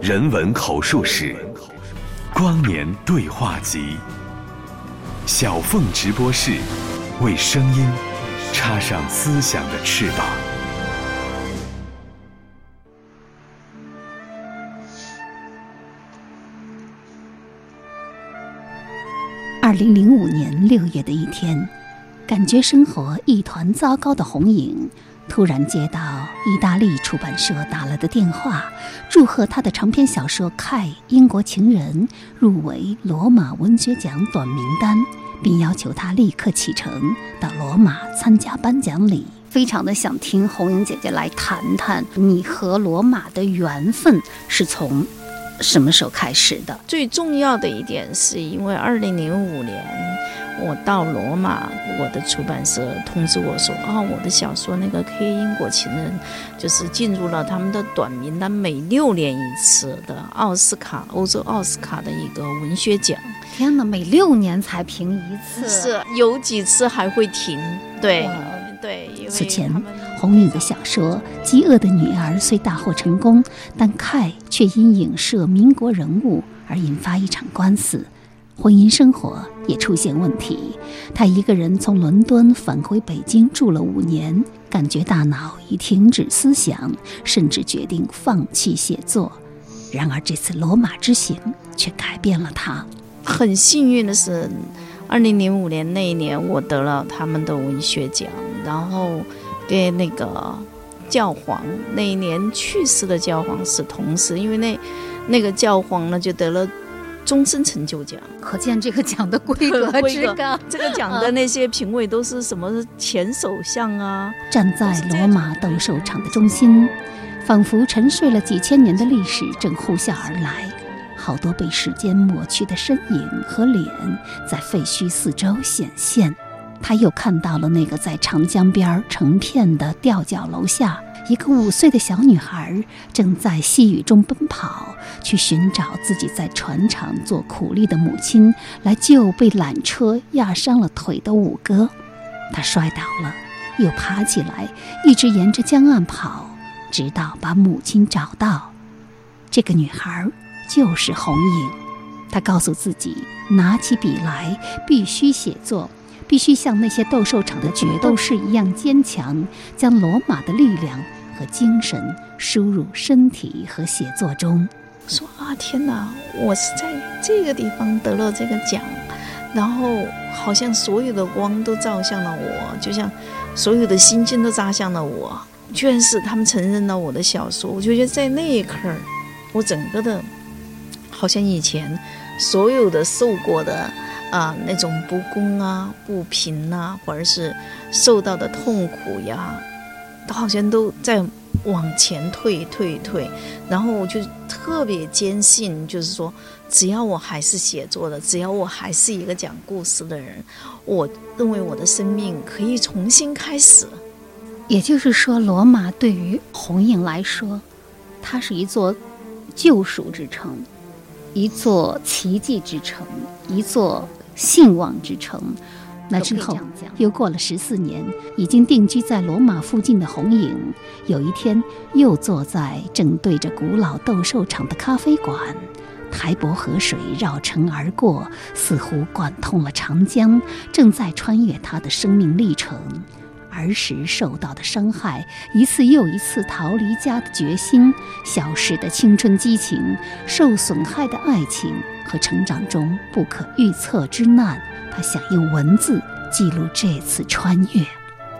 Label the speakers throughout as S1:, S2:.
S1: 人文口述史、光年对话集。小凤直播室，为声音插上思想的翅膀。
S2: 二零零五年六月的一天，感觉生活一团糟糕的红影。突然接到意大利出版社打来的电话，祝贺他的长篇小说《凯英国情人》入围罗马文学奖短名单，并要求他立刻启程到罗马参加颁奖礼。非常的想听红英姐姐来谈谈你和罗马的缘分是从什么时候开始的？
S3: 最重要的一点是因为二零零五年。我到罗马，我的出版社通知我说：“哦，我的小说那个《K 英国情人》，就是进入了他们的短名单，每六年一次的奥斯卡欧洲奥斯卡的一个文学奖。
S2: 天哪，每六年才评一次，
S3: 是有几次还会停。对对。
S2: 此前，红影的小说《饥饿的女儿》虽大获成功，但凯却因影射民国人物而引发一场官司。”婚姻生活也出现问题，他一个人从伦敦返回北京住了五年，感觉大脑已停止思想，甚至决定放弃写作。然而这次罗马之行却改变了他。
S3: 很幸运的是，二零零五年那一年我得了他们的文学奖，然后跟那个教皇那一年去世的教皇是同时，因为那那个教皇呢就得了。终身成就奖，
S2: 可见这个奖的规格之高。
S3: 这个奖的那些评委都是什么前首相啊？
S2: 站在罗马斗兽场的中心，仿佛沉睡了几千年的历史正呼啸而来。好多被时间抹去的身影和脸，在废墟四周显现。他又看到了那个在长江边成片的吊脚楼下。一个五岁的小女孩正在细雨中奔跑，去寻找自己在船厂做苦力的母亲，来救被缆车压伤了腿的五哥。她摔倒了，又爬起来，一直沿着江岸跑，直到把母亲找到。这个女孩就是红影。她告诉自己，拿起笔来必须写作，必须像那些斗兽场的决斗士一样坚强，将罗马的力量。和精神输入身体和写作中，
S3: 说啊天哪！我是在这个地方得了这个奖，然后好像所有的光都照向了我，就像所有的星星都扎向了我。居然是他们承认了我的小说，我就觉得在那一刻，我整个的，好像以前所有的受过的啊那种不公啊、不平啊，或者是受到的痛苦呀。都好像都在往前退退退，然后我就特别坚信，就是说，只要我还是写作的，只要我还是一个讲故事的人，我认为我的生命可以重新开始。
S2: 也就是说，罗马对于红影来说，它是一座救赎之城，一座奇迹之城，一座兴旺之城。那之后，又过了十四年，已经定居在罗马附近的红影，有一天又坐在正对着古老斗兽场的咖啡馆，台伯河水绕城而过，似乎贯通了长江，正在穿越他的生命历程。儿时受到的伤害，一次又一次逃离家的决心，消失的青春激情，受损害的爱情和成长中不可预测之难。他想用文字记录这次穿越。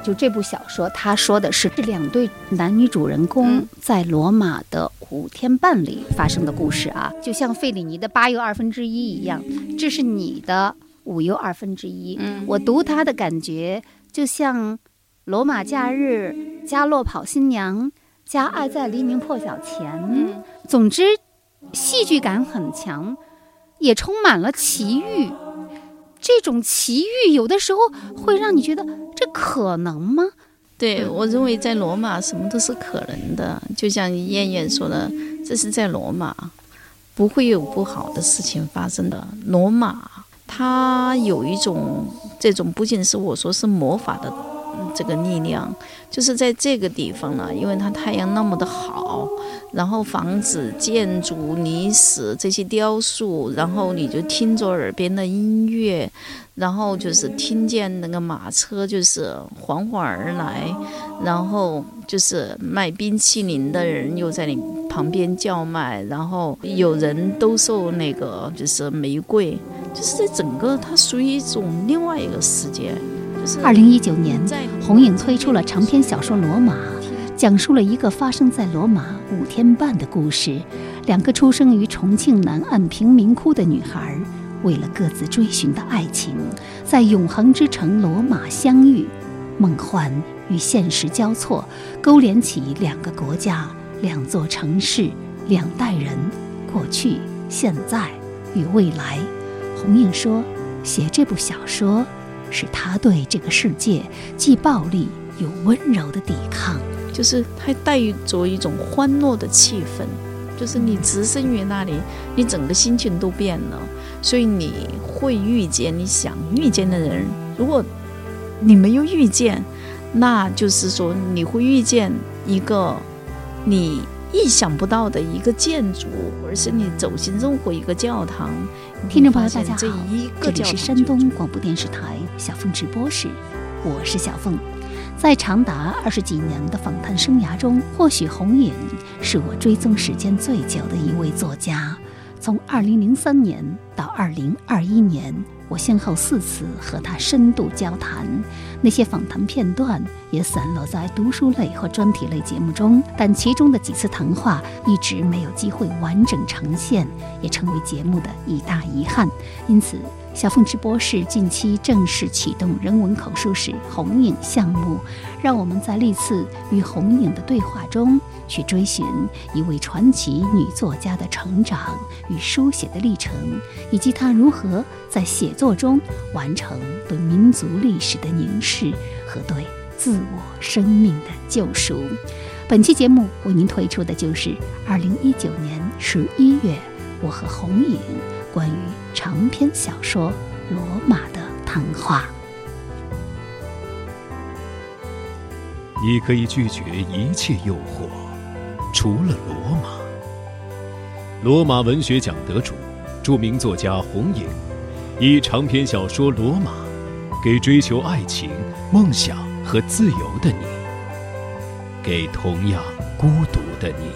S2: 就这部小说，他说的是这两对男女主人公在罗马的五天半里发生的故事啊，就像费里尼的八又二分之一一样，这是你的五又二分之一。我读他的感觉，就像罗马假日加落跑新娘加爱在黎明破晓前。总之，戏剧感很强，也充满了奇遇。这种奇遇有的时候会让你觉得这可能吗？
S3: 对我认为在罗马什么都是可能的，就像燕燕说的，这是在罗马，不会有不好的事情发生的。罗马它有一种这种不仅是我说是魔法的这个力量，就是在这个地方呢，因为它太阳那么的好，然后房子、建筑、历史这些雕塑，然后你就听着耳边的音乐，然后就是听见那个马车就是缓缓而来，然后就是卖冰淇淋的人又在你旁边叫卖，然后有人兜售那个就是玫瑰，就是这整个它属于一种另外一个世界。就是
S2: 二零一九年，
S3: 在
S2: 红影推出了长篇小说《罗马》，讲述了一个发生在罗马五天半的故事。两个出生于重庆南岸贫民窟的女孩，为了各自追寻的爱情，在永恒之城罗马相遇，梦幻与现实交错，勾连起两个国家、两座城市、两代人，过去、现在与未来。红印说，写这部小说。是他对这个世界既暴力又温柔的抵抗。
S3: 就是它带着一种欢乐的气氛，就是你置身于那里，你整个心情都变了，所以你会遇见你想遇见的人。如果你没有遇见，那就是说你会遇见一个你意想不到的一个建筑，而是你走进任何一个教堂。
S2: 听众朋友，大家好，这里是山东广播电视台小凤直播室，我是小凤。在长达二十几年的访谈生涯中，或许红影是我追踪时间最久的一位作家。从2003年到2021年，我先后四次和他深度交谈，那些访谈片段也散落在读书类和专题类节目中，但其中的几次谈话一直没有机会完整呈现，也成为节目的一大遗憾。因此，小凤直播室近期正式启动人文口述史红影项目，让我们在历次与红影的对话中，去追寻一位传奇女作家的成长与书写的历程，以及她如何在写作中完成对民族历史的凝视和对自我生命的救赎。本期节目为您推出的就是二零一九年十一月，我和红影关于长篇小说《罗马》的谈话。
S4: 你可以拒绝一切诱惑，除了罗马。罗马文学奖得主、著名作家红影，以长篇小说《罗马》，给追求爱情、梦想和自由的你，给同样孤独的你。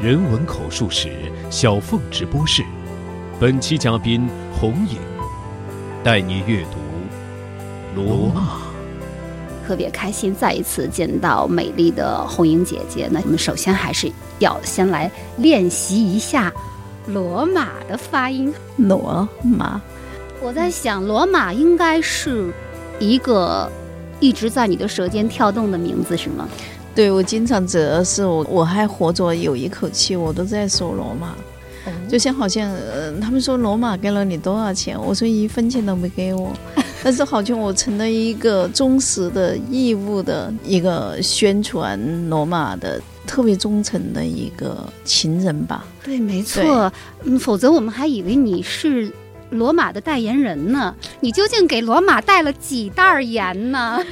S4: 人文口述史小凤直播室，本期嘉宾红影，带你阅读《罗马》。
S2: 特别开心再一次见到美丽的红英姐姐。那我们首先还是要先来练习一下罗马的发音。
S3: 罗马，
S2: 我在想，罗马应该是一个一直在你的舌尖跳动的名字，是吗？
S3: 对我经常只要是我我还活着有一口气，我都在说罗马。就像好像，呃，他们说罗马给了你多少钱？我说一分钱都没给我，但是好像我成了一个忠实的义务的一个宣传罗马的特别忠诚的一个情人吧。
S2: 对，没错。嗯，否则我们还以为你是罗马的代言人呢。你究竟给罗马带了几袋儿盐呢？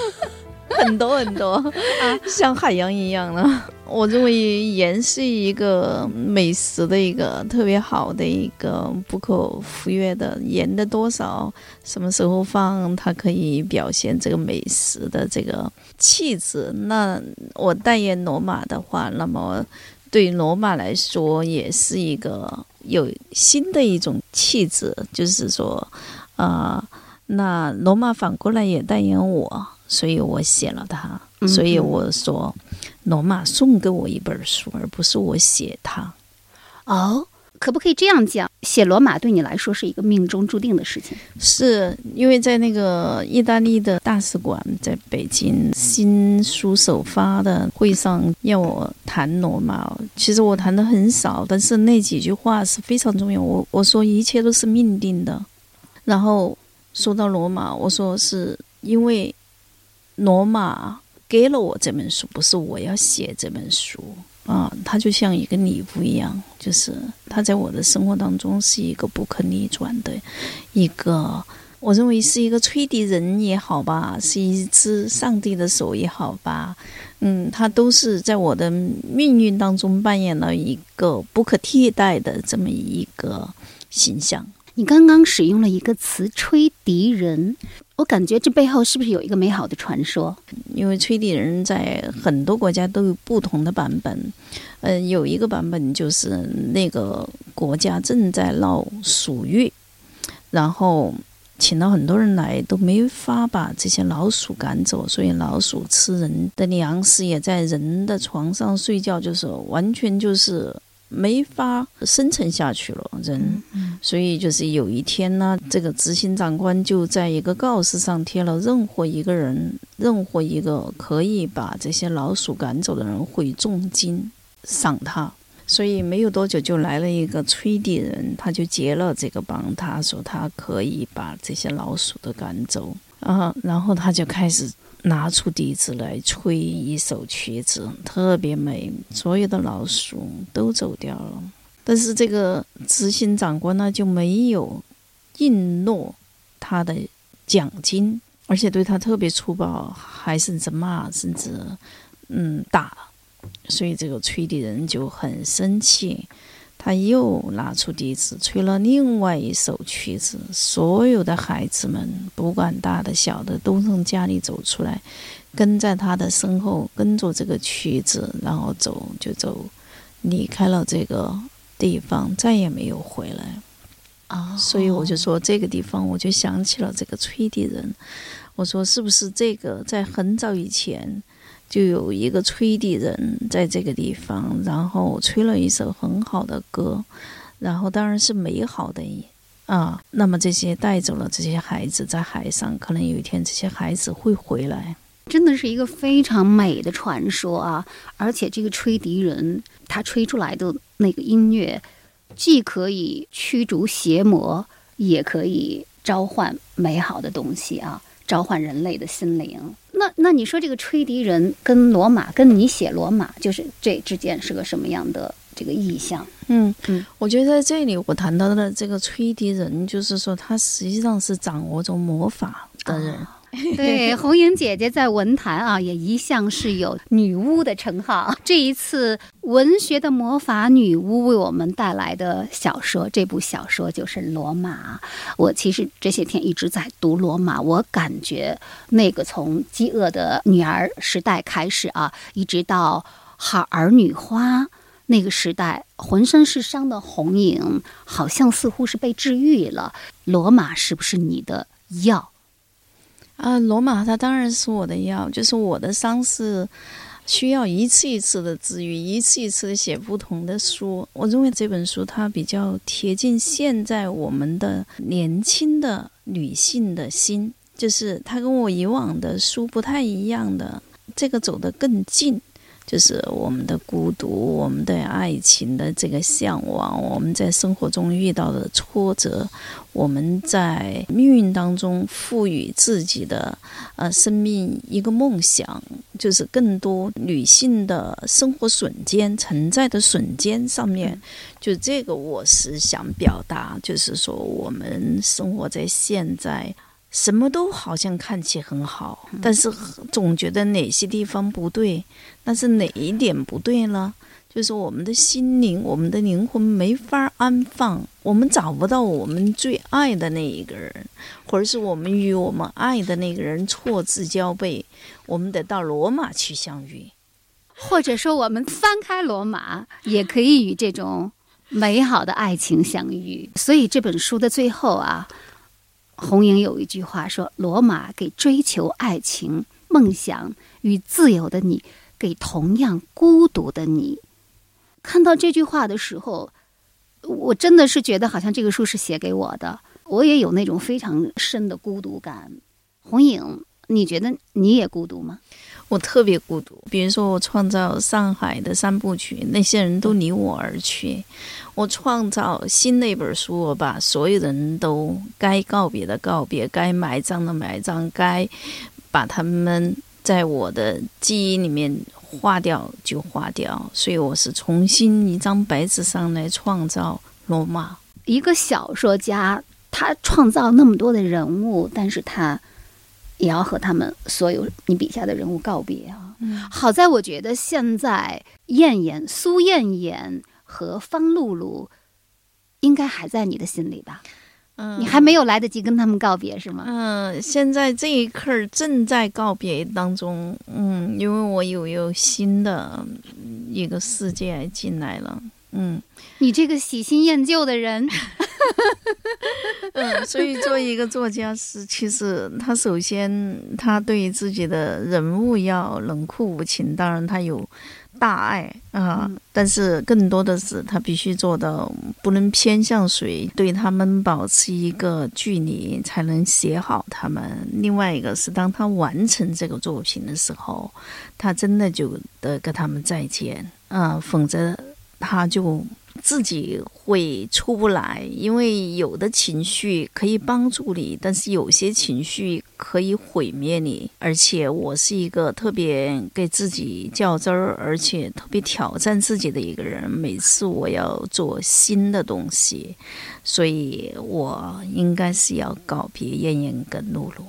S3: 很多很多 啊，像海洋一样的。我认为盐是一个美食的一个特别好的一个不可忽略的，盐的多少，什么时候放，它可以表现这个美食的这个气质。那我代言罗马的话，那么对罗马来说也是一个有新的一种气质，就是说，啊、那罗马反过来也代言我。所以我写了它，
S2: 嗯
S3: 所以我说，罗马送给我一本书，而不是我写它。
S2: 哦，可不可以这样讲？写罗马对你来说是一个命中注定的事情。
S3: 是因为在那个意大利的大使馆，在北京新书首发的会上，要我谈罗马。其实我谈的很少，但是那几句话是非常重要。我我说一切都是命定的。然后说到罗马，我说是因为罗马给了我这本书，不是我要写这本书啊，它就像一个礼物一样，就是它在我的生活当中是一个不可逆转的一个我认为是一个吹笛人也好吧，是一只上帝的手也好吧，嗯，它都是在我的命运当中扮演了一个不可替代的这么一个形象。
S2: 你刚刚使用了一个词“吹笛人”，我感觉这背后是不是有一个美好的传说？
S3: 因为吹笛人在很多国家都有不同的版本，嗯，有一个版本就是那个国家正在闹鼠疫，然后请了很多人来，都没法把这些老鼠赶走，所以老鼠吃人的粮食，也在人的床上睡觉，就是完全就是。没法生存下去了，人，所以就是有一天呢，这个执行长官就在一个告示上贴了，任何一个人，任何一个可以把这些老鼠赶走的人会重金赏他。所以没有多久就来了一个吹笛人，他就接了这个帮，他说他可以把这些老鼠都赶走啊，然后他就开始。拿出笛子来吹一首曲子，特别美。所有的老鼠都走掉了，但是这个执行长官呢就没有应诺他的奖金，而且对他特别粗暴，还甚至骂，甚至嗯打。所以这个吹笛人就很生气。他又拿出笛子，吹了另外一首曲子。所有的孩子们，不管大的小的，都从家里走出来，跟在他的身后，跟着这个曲子，然后走就走，离开了这个地方，再也没有回来。
S2: 啊！
S3: 所以我就说这个地方，我就想起了这个吹笛人。我说是不是这个在很早以前？就有一个吹笛人在这个地方，然后吹了一首很好的歌，然后当然是美好的啊。那么这些带走了这些孩子在海上，可能有一天这些孩子会回来，
S2: 真的是一个非常美的传说啊！而且这个吹笛人他吹出来的那个音乐，既可以驱逐邪魔，也可以召唤美好的东西啊，召唤人类的心灵。那那你说这个吹笛人跟罗马，跟你写罗马，就是这之间是个什么样的这个意象？
S3: 嗯嗯，我觉得在这里我谈到的这个吹笛人，就是说他实际上是掌握着魔法的人。
S2: 对，红英姐姐在文坛啊，也一向是有女巫的称号。这一次，文学的魔法女巫为我们带来的小说，这部小说就是《罗马》。我其实这些天一直在读《罗马》，我感觉那个从饥饿的女儿时代开始啊，一直到好儿女花那个时代，浑身是伤的红影，好像似乎是被治愈了。罗马是不是你的药？
S3: 啊，罗马，它当然是我的药，就是我的伤是需要一次一次的治愈，一次一次的写不同的书。我认为这本书它比较贴近现在我们的年轻的女性的心，就是它跟我以往的书不太一样的，这个走得更近。就是我们的孤独，我们对爱情的这个向往，我们在生活中遇到的挫折，我们在命运当中赋予自己的呃生命一个梦想，就是更多女性的生活瞬间存在的瞬间上面，就这个我是想表达，就是说我们生活在现在。什么都好像看起很好，但是总觉得哪些地方不对。但是哪一点不对呢？就是我们的心灵，我们的灵魂没法安放，我们找不到我们最爱的那一个人，或者是我们与我们爱的那个人错字交背，我们得到罗马去相遇，
S2: 或者说我们翻开罗马，也可以与这种美好的爱情相遇。所以这本书的最后啊。红英有一句话说：“罗马给追求爱情、梦想与自由的你，给同样孤独的你。”看到这句话的时候，我真的是觉得好像这个书是写给我的。我也有那种非常深的孤独感。红影，你觉得你也孤独吗？
S3: 我特别孤独。比如说，我创造上海的三部曲，那些人都离我而去。我创造新那本书，我把所有人都该告别的告别，该埋葬的埋葬，该把他们在我的记忆里面划掉就划掉。所以我是重新一张白纸上来创造罗马。
S2: 一个小说家他创造那么多的人物，但是他也要和他们所有你笔下的人物告别啊。
S3: 嗯
S2: 好在我觉得现在燕燕、苏燕燕和方露露应该还在你的心里吧？
S3: 嗯
S2: 你还没有来得及跟他们告别是吗？
S3: 嗯，现在这一刻正在告别当中，嗯，因为我有有新的嗯一个世界进来了，嗯。
S2: 你这个喜新厌旧的人，
S3: 嗯，所以做一个作家是，其实他首先他对于自己的人物要冷酷无情，当然他有大爱啊、但是更多的是他必须做到不能偏向谁，对他们保持一个距离，才能写好他们。另外一个是，当他完成这个作品的时候，他真的就得跟他们再见啊、否则他就自己会出不来，因为有的情绪可以帮助你，但是有些情绪可以毁灭你。而且我是一个特别给自己较真儿，而且特别挑战自己的一个人。每次我要做新的东西，所以我应该是要告别燕燕跟露露。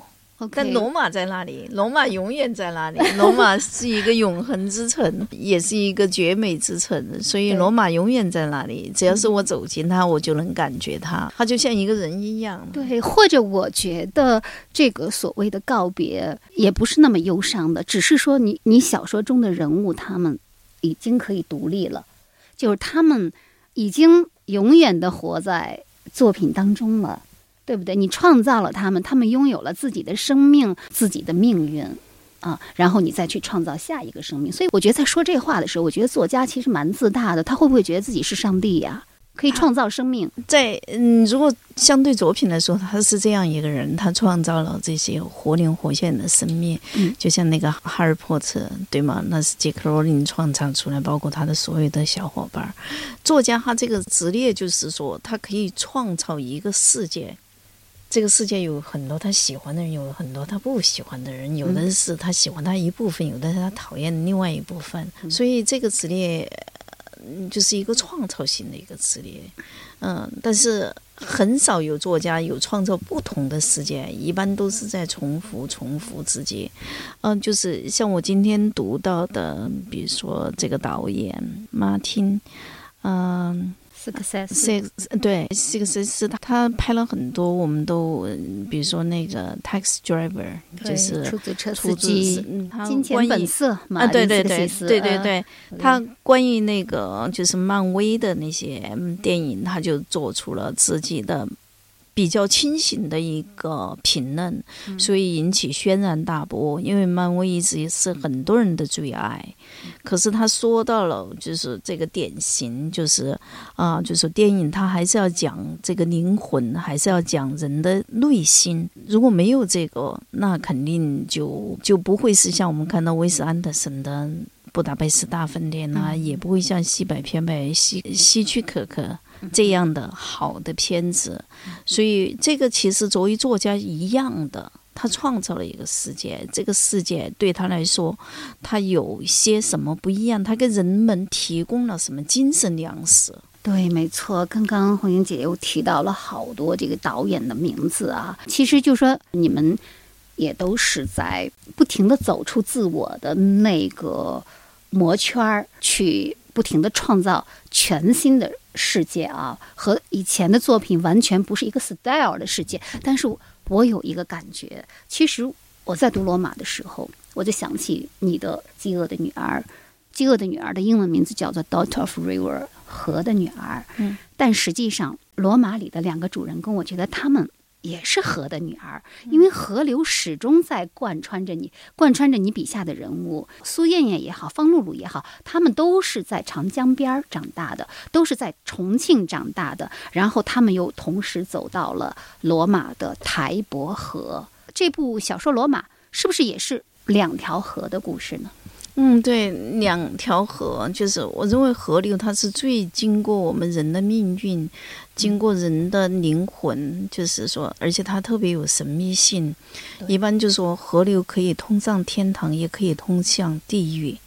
S3: 但罗马在那里，罗马永远在那里。罗马是一个永恒之城，也是一个绝美之城，所以罗马永远在那里。只要是我走进它，我就能感觉它，它就像一个人一样。
S2: 对，或者我觉得这个所谓的告别也不是那么忧伤的，只是说你你小说中的人物他们已经可以独立了，就是他们已经永远的活在作品当中了，对不对？你创造了他们，他们拥有了自己的生命、自己的命运。啊，然后你再去创造下一个生命，所以我觉得在说这话的时候，我觉得作家其实蛮自大的，他会不会觉得自己是上帝呀？可以创造生命，
S3: 在嗯，如果相对作品来说，他是这样一个人，他创造了这些活灵活现的生命，
S2: 嗯
S3: 就像那个哈利波特，对吗？那是杰克罗琳创造出来，包括他的所有的小伙伴儿。作家他这个职业就是说，他可以创造一个世界。这个世界有很多他喜欢的人，有很多他不喜欢的人，有的是他喜欢他一部分，有的是他讨厌另外一部分。所以这个职业，呃就是一个创造性的一个职业。嗯，但是很少有作家有创造不同的世界，一般都是在重复、重复自己。嗯，就是像我今天读到的，比如说这个导演马汀，嗯。
S2: Success
S3: Six 对，Six 是他他拍了很多，我们都嗯比如说那个 Tax Driver，就是
S2: 出租车司机，金钱本色嘛，
S3: 啊，对对对对对
S2: 呃
S3: 对，他关于那个就是漫威的那些嗯电影，他就做出了自己的比较清醒的一个评论，所以引起轩然大波。因为漫威一直是很多人的最爱，可是他说到了就是这个典型，就是啊、就是电影它还是要讲这个灵魂，还是要讲人的内心。如果没有这个，那肯定就就不会是像我们看到威斯安德森的。布达佩斯大饭店啊，也不会像西北偏北、西希区柯克这样的好的片子，所以这个其实作为作家一样的，他创造了一个世界，这个世界对他来说，他有些什么不一样，他给人们提供了什么精神粮食。
S2: 对，没错。刚刚红英姐又提到了好多这个导演的名字啊，其实就说你们也都是在不停的走出自我的那个魔圈儿，去不停的创造全新的世界啊，和以前的作品完全不是一个 style 的世界。但是我有一个感觉，其实我在读罗马的时候，我就想起你的《饥饿的女儿》。《饥饿的女儿》的英文名字叫做《Daughter of River》，河的女儿。
S3: 嗯，
S2: 但实际上，罗马里的两个主人公，我觉得他们也是河的女儿，因为河流始终在贯穿着你，贯穿着你笔下的人物。苏艳艳也好，方露露也好，他们都是在长江边儿长大的，都是在重庆长大的，然后他们又同时走到了罗马的台伯河。这部小说《罗马》是不是也是两条河的故事呢？
S3: 嗯，对，两条河，就是我认为河流它是最经过我们人的命运，经过人的灵魂，就是说，而且它特别有神秘性。一般就说河流可以通上天堂，也可以通向地狱，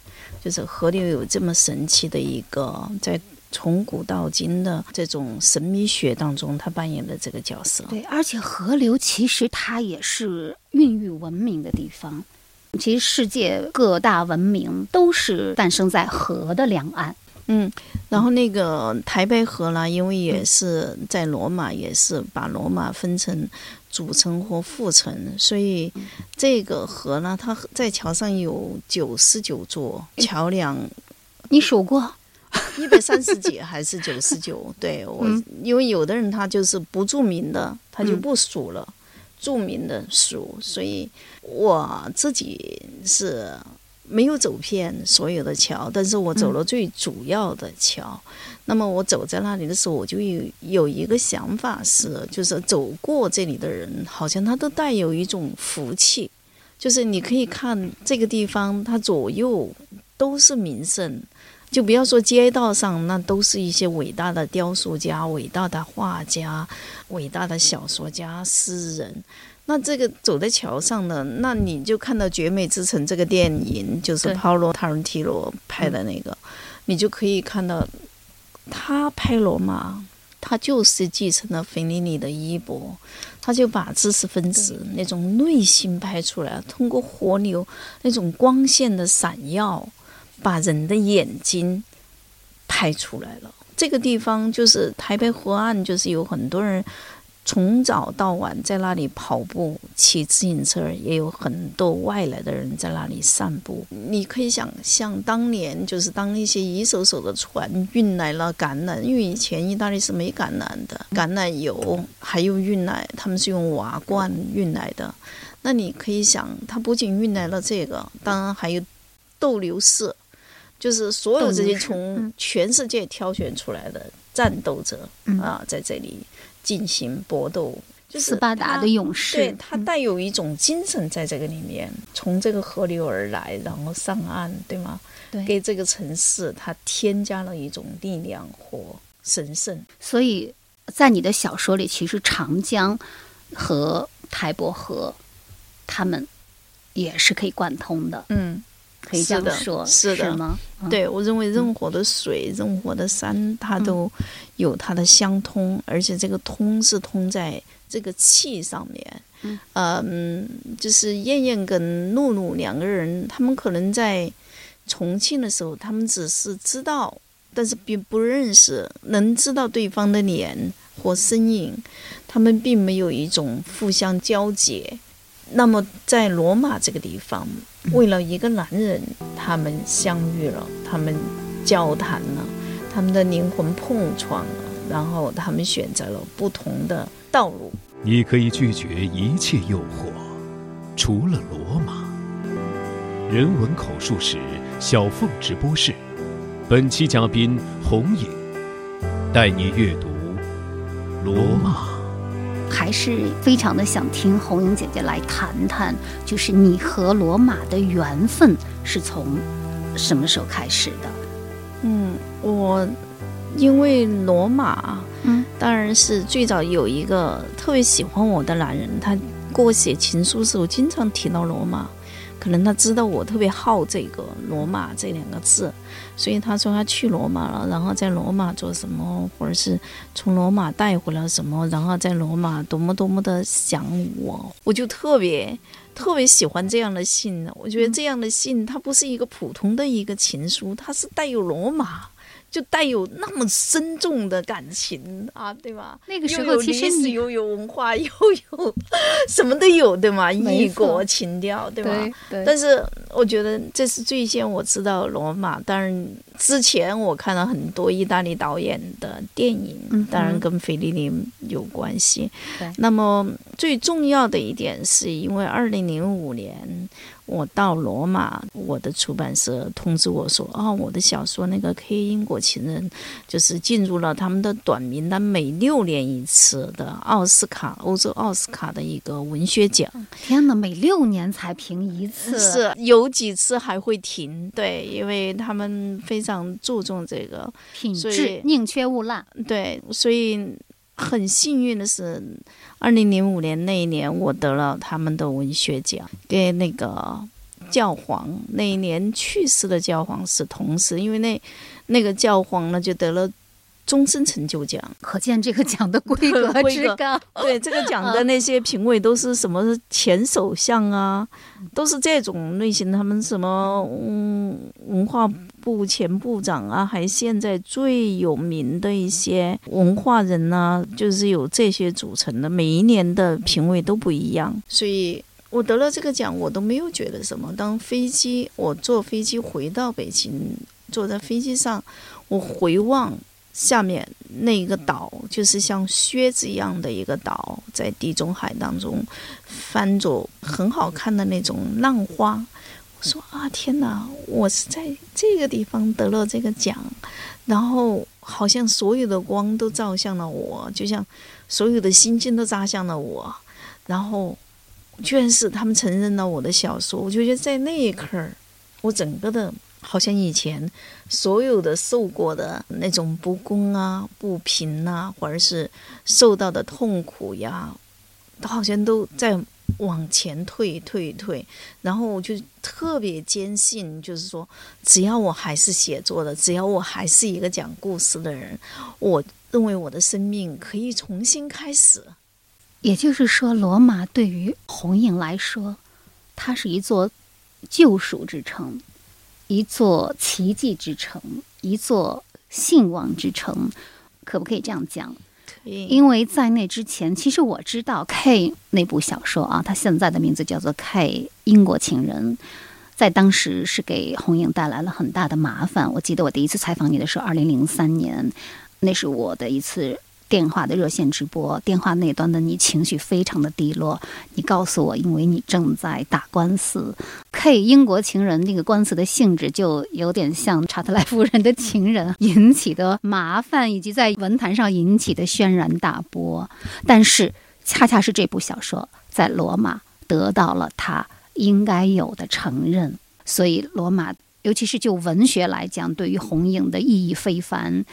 S3: 就是河流有这么神奇的一个在从古到今的这种神秘学当中，它扮演的这个角色。
S2: 对，而且河流其实它也是孕育文明的地方。其实世界各大文明都是诞生在河的两岸。
S3: 嗯，然后那个台北河呢，因为也是在罗马，也是把罗马分成主城和副城，所以这个河呢，它在桥上有九十九座桥梁，
S2: 你数过？
S3: 一百三十几还是九十九？对我，因为有的人他就是不著名的，他就不数了，著名的数，所以我自己是。没有走遍所有的桥，但是我走了最主要的桥。那么我走在那里的时候，我就有有一个想法是，就是走过这里的人，好像他都带有一种福气。就是你可以看这个地方，它左右都是名胜，就不要说街道上，那都是一些伟大的雕塑家、伟大的画家、伟大的小说家、诗人。那这个走在桥上呢，那你就看到《绝美之城》这个电影，就是帕罗塔伦提罗拍的那个，你就可以看到他拍罗马，他就是继承了费里尼的衣钵，他就把知识分子那种内心拍出来，通过河流那种光线的闪耀，把人的眼睛拍出来了。这个地方就是台北河岸，就是有很多人。从早到晚在那里跑步、骑自行车，也有很多外来的人在那里散步。你可以想象，当年就是当那些一艘艘的船运来了橄榄，因为以前意大利是没橄榄的，橄榄油还有运来，他们是用瓦罐运来的。那你可以想，他不仅运来了这个，当然还有斗牛士，就是所有这些从全世界挑选出来的战斗者啊，在这里。进行搏斗，
S2: 斯巴达的勇士，
S3: 对他带有一种精神在这个里面，从这个河流而来，然后上岸，对吗？
S2: 对，
S3: 给这个城市它添加了一种力量和神圣。
S2: 所以在你的小说里，其实长江和台伯河，他们也是可以贯通的。
S3: 嗯。
S2: 可以这样说，是
S3: 的
S2: 吗？
S3: 对，我认为任何的水、任何的山，它都有它的相通，而且这个通是通在这个气上面。嗯，就是燕燕跟露露两个人，他们可能在重庆的时候，他们只是知道，但是并不认识，能知道对方的脸或身影，他们并没有一种互相交结。那么在罗马这个地方。为了一个男人，他们相遇了，他们交谈了，他们的灵魂碰撞了，然后他们选择了不同的道路。
S4: 你可以拒绝一切诱惑，除了罗马。人文口述史小凤直播室，本期嘉宾红影，带你阅读罗马。
S2: 还是非常的想听红英姐姐来谈谈，就是你和罗马的缘分是从什么时候开始的？
S3: 嗯，我因为罗马，嗯，当然是最早有一个特别喜欢我的男人，他给我写情书时候经常提到罗马。可能他知道我特别好这个罗马这两个字，所以他说他去罗马了，然后在罗马做什么，或者是从罗马带回了什么，然后在罗马多么多么的想我，我就特别特别喜欢这样的信。我觉得这样的信，它不是一个普通的一个情书，它是带有罗马。就带有那么深重的感情啊，对吧？
S2: 那个时候其实
S3: 你又有文化，又有什么都有，对吗？异国情调，对吧？
S2: 对。
S3: 但是我觉得这是最先我知道罗马，当然之前我看了很多意大利导演的电影，当然跟菲利尼有关系。那么最重要的一点是因为二零零五年。我到罗马，我的出版社通知我说：“哦，我的小说那个《K 英国情人》就是进入了他们的短名单，每六年一次的奥斯卡欧洲奥斯卡的一个文学奖。
S2: 天哪，每六年才评一次，
S3: 是有几次还会停？对，因为他们非常注重这个
S2: 品质，宁缺毋滥。
S3: 对，所以很幸运的是。”二零零五年那一年，我得了他们的文学奖，跟那个教皇那一年去世的教皇是同时，因为那那个教皇呢就得了终身成就奖。
S2: 可见这个奖的规格之高。
S3: 对这个奖的那些评委都是什么前首相啊，都是这种类型。他们什么嗯文化部前部长啊，还现在最有名的一些文化人呐、就是有这些组成的。每一年的评委都不一样，所以我得了这个奖，我都没有觉得什么。当飞机我坐飞机回到北京，坐在飞机上，我回望。下面那一个岛就是像靴子一样的一个岛，在地中海当中翻着很好看的那种浪花。说啊，天哪！我是在这个地方得了这个奖，然后好像所有的光都照向了我，就像所有的星星都扎向了我，然后居然是他们承认了我的小说。我就觉得在那一刻，我整个的好像以前所有的受过的那种不公啊、不平呐、或者是受到的痛苦呀，都好像都在往前退、退、退。然后我就特别坚信，就是说，只要我还是写作的，只要我还是一个讲故事的人，我认为我的生命可以重新开始。
S2: 也就是说，罗马对于红影来说，它是一座救赎之城，一座奇迹之城，一座兴旺之城，可不可以这样讲？因为在那之前，其实我知道 K 那部小说啊，它现在的名字叫做《K 英国情人》，在当时是给红影带来了很大的麻烦。我记得我第一次采访你的时候，二零零三年，那是我的一次电话的热线直播，电话那端的你情绪非常的低落，你告诉我，因为你正在打官司，K 英国情人那个官司的性质就有点像查特莱夫人的情人 引起的麻烦，以及在文坛上引起的轩然大波。但是，恰恰是这部小说在罗马得到了它应该有的承认，所以罗马。尤其是就文学来讲，对于红影的意义非凡，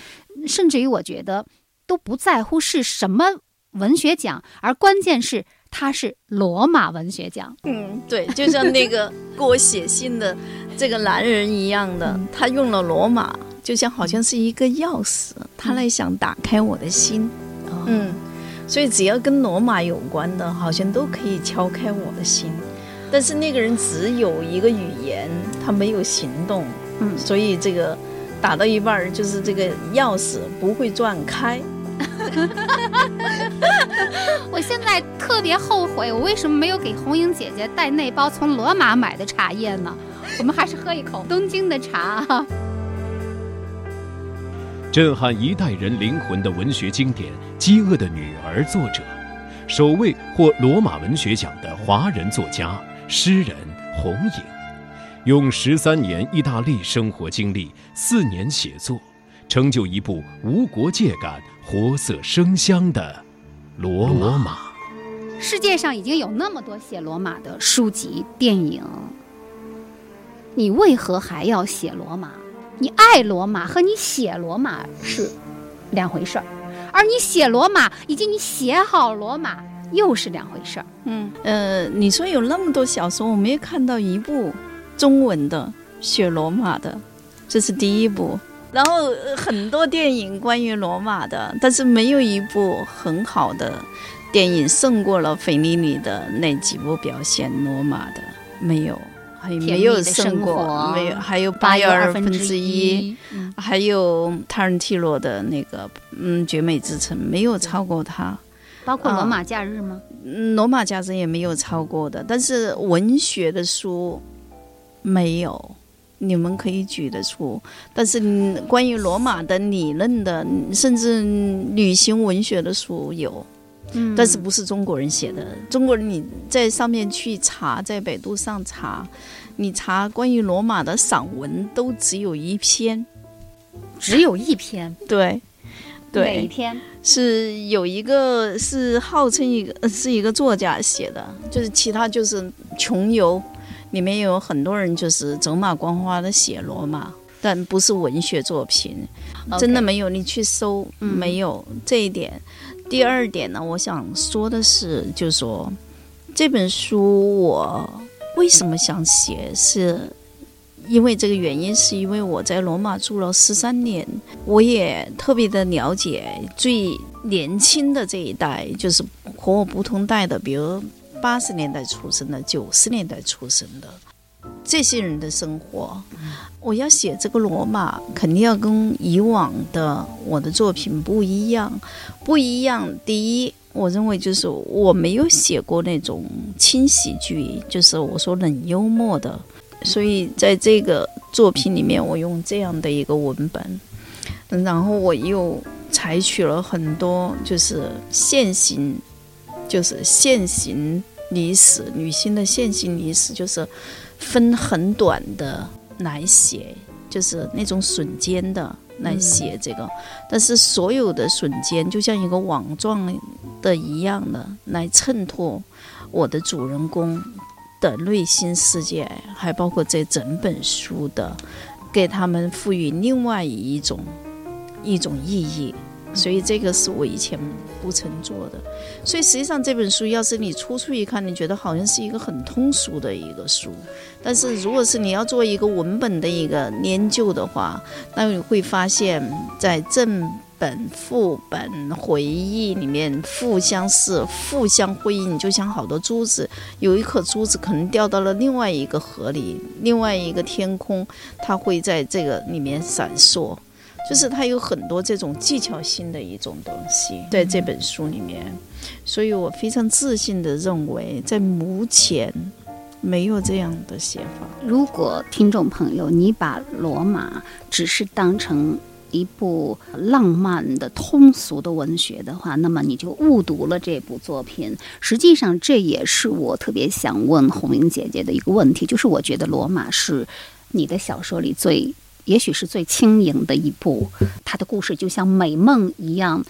S2: 甚至于我觉得都不在乎是什么文学奖，而关键是它是罗马文学奖。
S3: 嗯，对，就像那个给我写信的这个男人一样的，他用了罗马，就像好像是一个钥匙，他来想打开我的心。
S2: 哦
S3: 嗯，所以只要跟罗马有关的，好像都可以敲开我的心。但是那个人只有一个语言，他没有行动，
S2: 嗯
S3: 所以这个打到一半儿，就是这个钥匙不会转开。
S2: 我现在特别后悔，我为什么没有给红影姐姐带那包从罗马买的茶叶呢？我们还是喝一口东京的茶。
S4: 震撼一代人灵魂的文学经典《饥饿的女儿》作者，首位获罗马文学奖的华人作家、诗人红影，用十三年意大利生活经历，四年写作，成就一部无国界感、活色生香的罗罗马。
S2: 世界上已经有那么多写罗马的书籍、电影，你为何还要写罗马？你爱罗马和你写罗马是两回事儿，而你写罗马以及你写好罗马又是两回事儿。
S3: 嗯，呃，你说有那么多小说，我没有看到一部中文的写罗马的，这是第一部。然后、呃很多电影关于罗马的，但是没有一部很好的电影胜过了费里尼的那几部表现罗马的，没有，还没有胜过，没有，还有八又二分之一，，
S2: 嗯
S3: 还有塔伦蒂洛的那个嗯《绝美之城》，没有超过他。
S2: 包括罗马假日吗？
S3: 嗯罗马假日也没有超过的，但是文学的书没有，你们可以举得出。但是嗯关于罗马的理论的，甚至旅行文学的书有，
S2: 嗯
S3: 但是不是中国人写的。中国人你在上面去查，在百度上查，你查关于罗马的散文都只有一篇。
S2: 只有一篇，
S3: 对，对，
S2: 哪一篇？
S3: 是有一个是号称一个呃是一个作家写的，就是其他就是穷游，里面有很多人就是走马观花的写罗马，但不是文学作品，真的没有。你去搜，
S2: 嗯
S3: 没有这一点。第二点呢，我想说的是，就是说这本书我为什么想写？是因为这个原因，是因为我在罗马住了十三年，我也特别的了解最年轻的这一代，就是和我不同代的，比如八十年代出生的、九十年代出生的这些人的生活。我要写这个罗马，肯定要跟以往的我的作品不一样，不一样。第一，我认为就是我没有写过那种轻喜剧，就是我说冷幽默的。所以在这个作品里面，我用这样的一个文本，然后我又采取了很多就是现行，就是现行历史，女性的现行历史，就是分很短的来写，就是那种瞬间的来写这个，但是所有的瞬间就像一个网状的一样的来衬托我的主人公。的内心世界，还包括这整本书的，给他们赋予另外一种一种意义，所以这个是我以前不曾做的。所以实际上这本书，要是你初初一看，你觉得好像是一个很通俗的一个书，但是如果是你要做一个文本的一个研究的话，那你会发现在正。本副本回忆里面互相是互相辉映，就像好多珠子，有一颗珠子可能掉到了另外一个河里，另外一个天空，它会在这个里面闪烁，就是它有很多这种技巧性的一种东西在这本书里面，所以我非常自信的认为，在目前没有这样的写法。
S2: 如果听众朋友你把罗马只是当成。一部浪漫的通俗的文学的话，那么你就误读了这部作品。实际上，这也是我特别想问红英姐姐的一个问题，就是我觉得《罗马》是你的小说里最，也许是最轻盈的一部。它的故事就像美梦一样，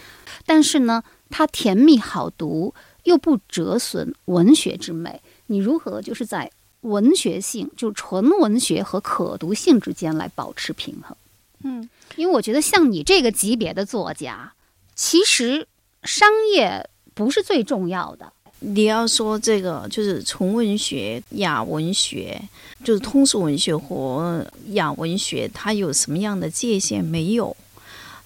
S2: 但是呢，它甜蜜好读，又不折损文学之美。你如何就是在文学性，就纯文学和可读性之间来保持平衡？
S3: 嗯。
S2: 因为我觉得像你这个级别的作家，其实商业不是最重要的。
S3: 你要说这个就是纯文学、雅文学，就是通俗文学和雅文学，它有什么样的界限没有？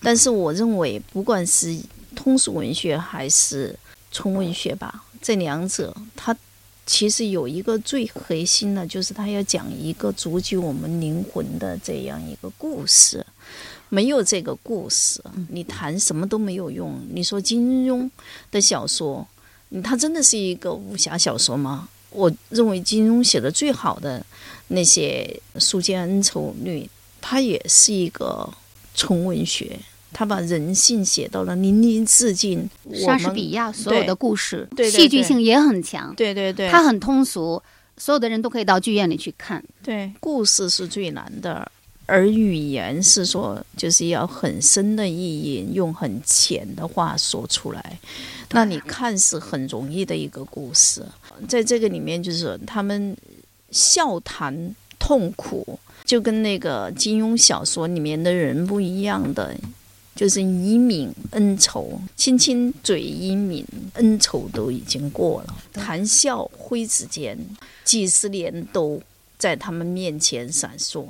S3: 但是我认为，不管是通俗文学还是纯文学吧，这两者它其实有一个最核心的，就是它要讲一个足及我们灵魂的这样一个故事。没有这个故事，你谈什么都没有用。你说金庸的小说，他真的是一个武侠小说吗？我认为金庸写的最好的那些《书剑恩仇录》，它也是一个纯文学，他把人性写到了淋漓尽致。
S2: 莎士比亚所有的故事，
S3: 对
S2: 戏剧性也很强。
S3: 对对对，
S2: 它很通俗，所有的人都可以到剧院里去看。
S3: 对，故事是最难的。而语言是说，就是要很深的意义，用很浅的话说出来。那你看似很容易的一个故事，在这个里面，就是他们笑谈痛苦，就跟那个金庸小说里面的人不一样的，就是以泯恩仇，亲亲嘴一泯，恩仇都已经过了，谈笑挥之间，几十年都在他们面前闪烁。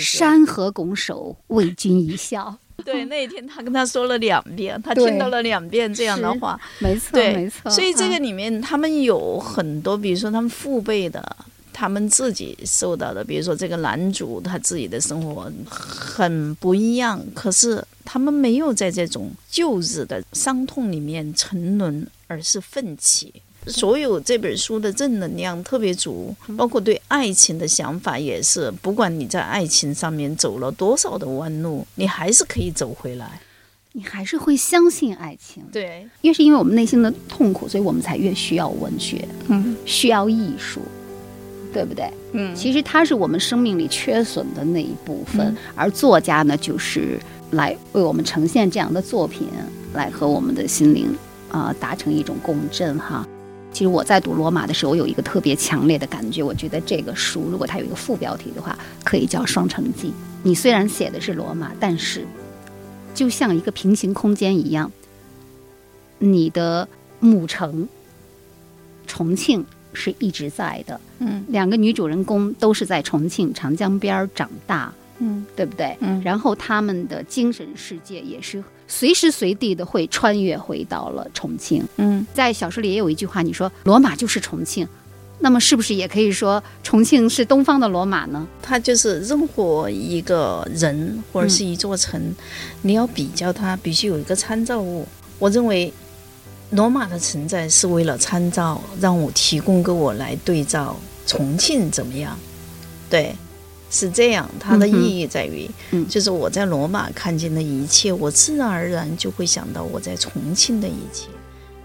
S2: 山河拱手，为君一笑。
S3: 对，那一天他跟他说了两遍，他听到了两遍这样的话。
S2: 没错，没错。
S3: 所以这个里面，他们有很多，比如说他们父辈的，他们自己受到的，比如说这个男主他自己的生活很不一样，可是他们没有在这种旧日的伤痛里面沉沦，而是奋起。所有这本书的正能量特别足，包括对爱情的想法也是。不管你在爱情上面走了多少的弯路，你还是可以走回来，
S2: 你还是会相信爱情。
S3: 对，
S2: 越是因为我们内心的痛苦，所以我们才越需要文学，
S3: 嗯，
S2: 需要艺术，对不对？
S3: 嗯，
S2: 其实它是我们生命里缺损的那一部分，而作家呢，就是来为我们呈现这样的作品，来和我们的心灵啊达成一种共振，哈。其实我在读罗马的时候，有一个特别强烈的感觉。我觉得这个书，如果它有一个副标题的话，可以叫《双城记》。你虽然写的是罗马，但是就像一个平行空间一样，你的母城重庆是一直在的。
S3: 嗯
S2: 两个女主人公都是在重庆长江边长大，
S3: 嗯
S2: 对不对？
S3: 嗯
S2: 然后他们的精神世界也是随时随地的会穿越回到了重庆。
S3: 嗯
S2: 在小说里也有一句话，你说罗马就是重庆，那么是不是也可以说重庆是东方的罗马呢？
S3: 它就是任何一个人或者是一座城，你要比较它，必须有一个参照物。我认为，罗马的存在是为了参照，让我提供给我来对照重庆怎么样？对，是这样。它的意义在于，
S2: 嗯
S3: 就是我在罗马看见的一切，我自然而然就会想到我在重庆的一切。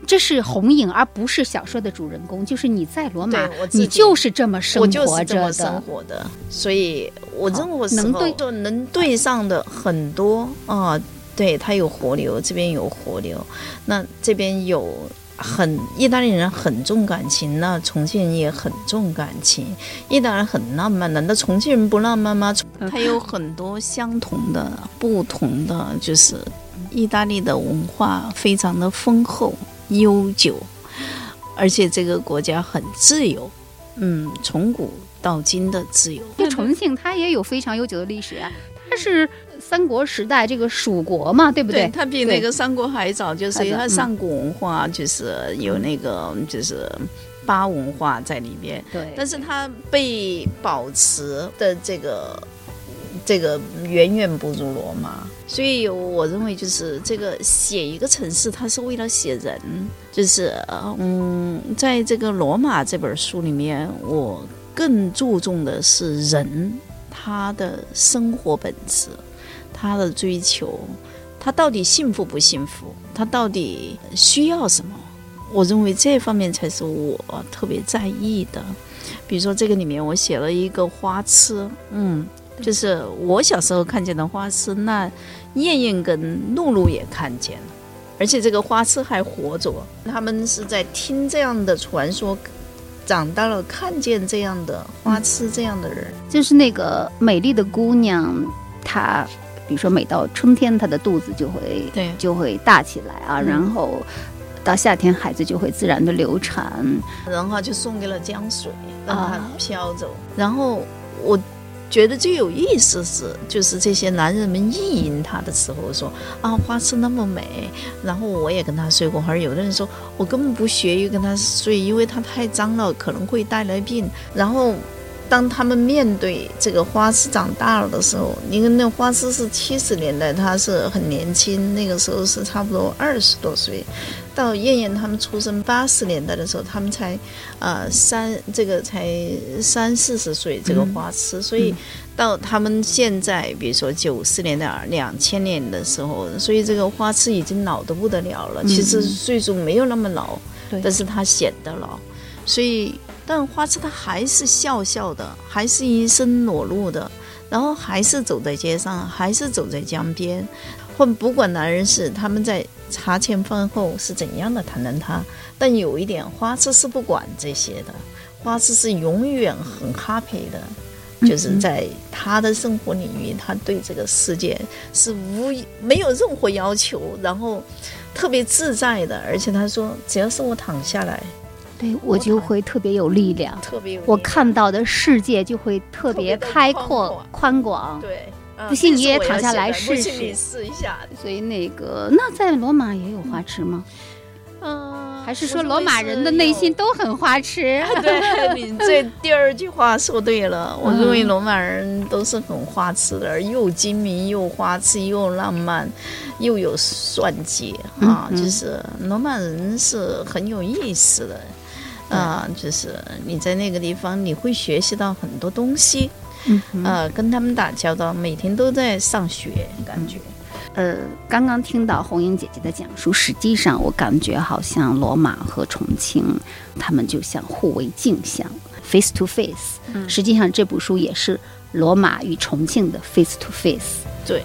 S2: 这是红影，而不是小说的主人公。就是你在罗马你就是这么生
S3: 我就是这么生
S2: 的。
S3: 活的，所以我
S2: 好
S3: 任何时候
S2: 能对
S3: 就能对上的很多啊，对，它有河流，这边有河流，那这边有很意大利人很重感情，那重庆人也很重感情，意大利人很浪漫，难道重庆人不浪漫吗？
S2: 嗯
S3: 它有很多相同的、不同的，就是意大利的文化非常的丰厚悠久，而且这个国家很自由，嗯，从古到今的自由。
S2: 就重庆，它也有非常悠久的历史啊，它是三国时代这个蜀国嘛，对不
S3: 对，
S2: 对？
S3: 它比那个三国还早，就是它上古文化就是有那个就是巴文化在里面，
S2: 对。
S3: 但是它被保持的这个这个远远不如罗马，所以我认为就是这个写一个城市，它是为了写人，就是嗯，在这个罗马这本书里面，我更注重的是人他的生活本质，他的追求，他到底幸福不幸福，他到底需要什么。我认为这方面才是我特别在意的。比如说这个里面我写了一个花痴，嗯，就是我小时候看见的花痴，那燕燕跟露露也看见了，而且这个花痴还活着，他们是在听这样的传说。长大了，看见这样的花痴这样的人，
S2: 就是那个美丽的姑娘，她比如说每到春天，她的肚子就会
S3: 对
S2: 就会大起来啊，
S3: 嗯
S2: 然后到夏天孩子就会自然的流产。
S3: 然后就送给了江水，让它
S2: 啊
S3: 飘走。然后我觉得最有意思是，就是这些男人们意淫她的时候说啊，花痴那么美，然后我也跟她睡过，而有的人说我根本不屑于跟她睡，因为她太脏了，可能会带来病。然后。当他们面对这个花痴长大了的时候，你看那花痴是七十年代，他是很年轻，那个时候是差不多二十多岁。到燕燕他们出生八十年代的时候，他们才呃三这个才三四十岁，这个花痴，所以到他们现在，比如说九十年代、两千年的时候，所以这个花痴已经老得不得了了。其实岁数没有那么老，但是他显得老，所以但花痴他还是笑笑的，还是一身裸露的，然后还是走在街上，还是走在江边，或不管男人是他们在茶前饭后是怎样的谈论他，但有一点，花痴是不管这些的，花痴是永远很 happy 的。就是在他的生活领域，他对这个世界是无没有任何要求，然后特别自在的，而且他说，只要是我躺下来，
S2: 对我就会特别有力量，
S3: 特别有
S2: 我
S3: 力量。
S2: 看到的世界就会特别开
S3: 宽
S2: 阔
S3: 广。
S2: 宽广。
S3: 对，啊
S2: 不信你也躺下来试试
S3: 信你试一下。
S2: 所以那个，那在罗马也有花痴吗？
S3: 嗯，
S2: 还是说罗马人的内心都很花痴？
S3: 对你 这第二句话说对了，我认为
S2: 嗯
S3: 罗马人都是很花痴的，又精明又花痴又浪漫，又有算计啊，就是罗马人是很有意思的。啊，就是你在那个地方，你会学习到很多东西，
S2: 嗯
S3: 呃，跟他们打交道，每天都在上学，感觉。
S2: 呃，刚刚听到红英姐姐的讲述，实际上我感觉好像罗马和重庆，他们就像互为镜像，face to face。
S3: 嗯
S2: 实际上这部书也是罗马与重庆的 face to face。
S3: 对，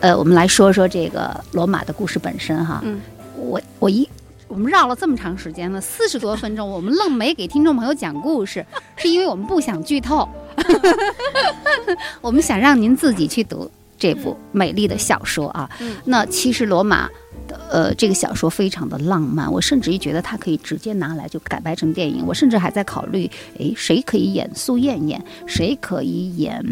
S2: 呃，我们来说说这个罗马的故事本身哈。
S3: 嗯，
S2: 我我一我们绕了这么长时间了，四十多分钟，我们愣没给听众朋友讲故事，是因为我们不想剧透，我们想让您自己去读这部美丽的小说啊。
S3: 嗯
S2: 那其实罗马的呃，这个小说非常的浪漫，我甚至于觉得它可以直接拿来就改拍成电影。我甚至还在考虑，诶，谁可以演苏艳艳，谁可以演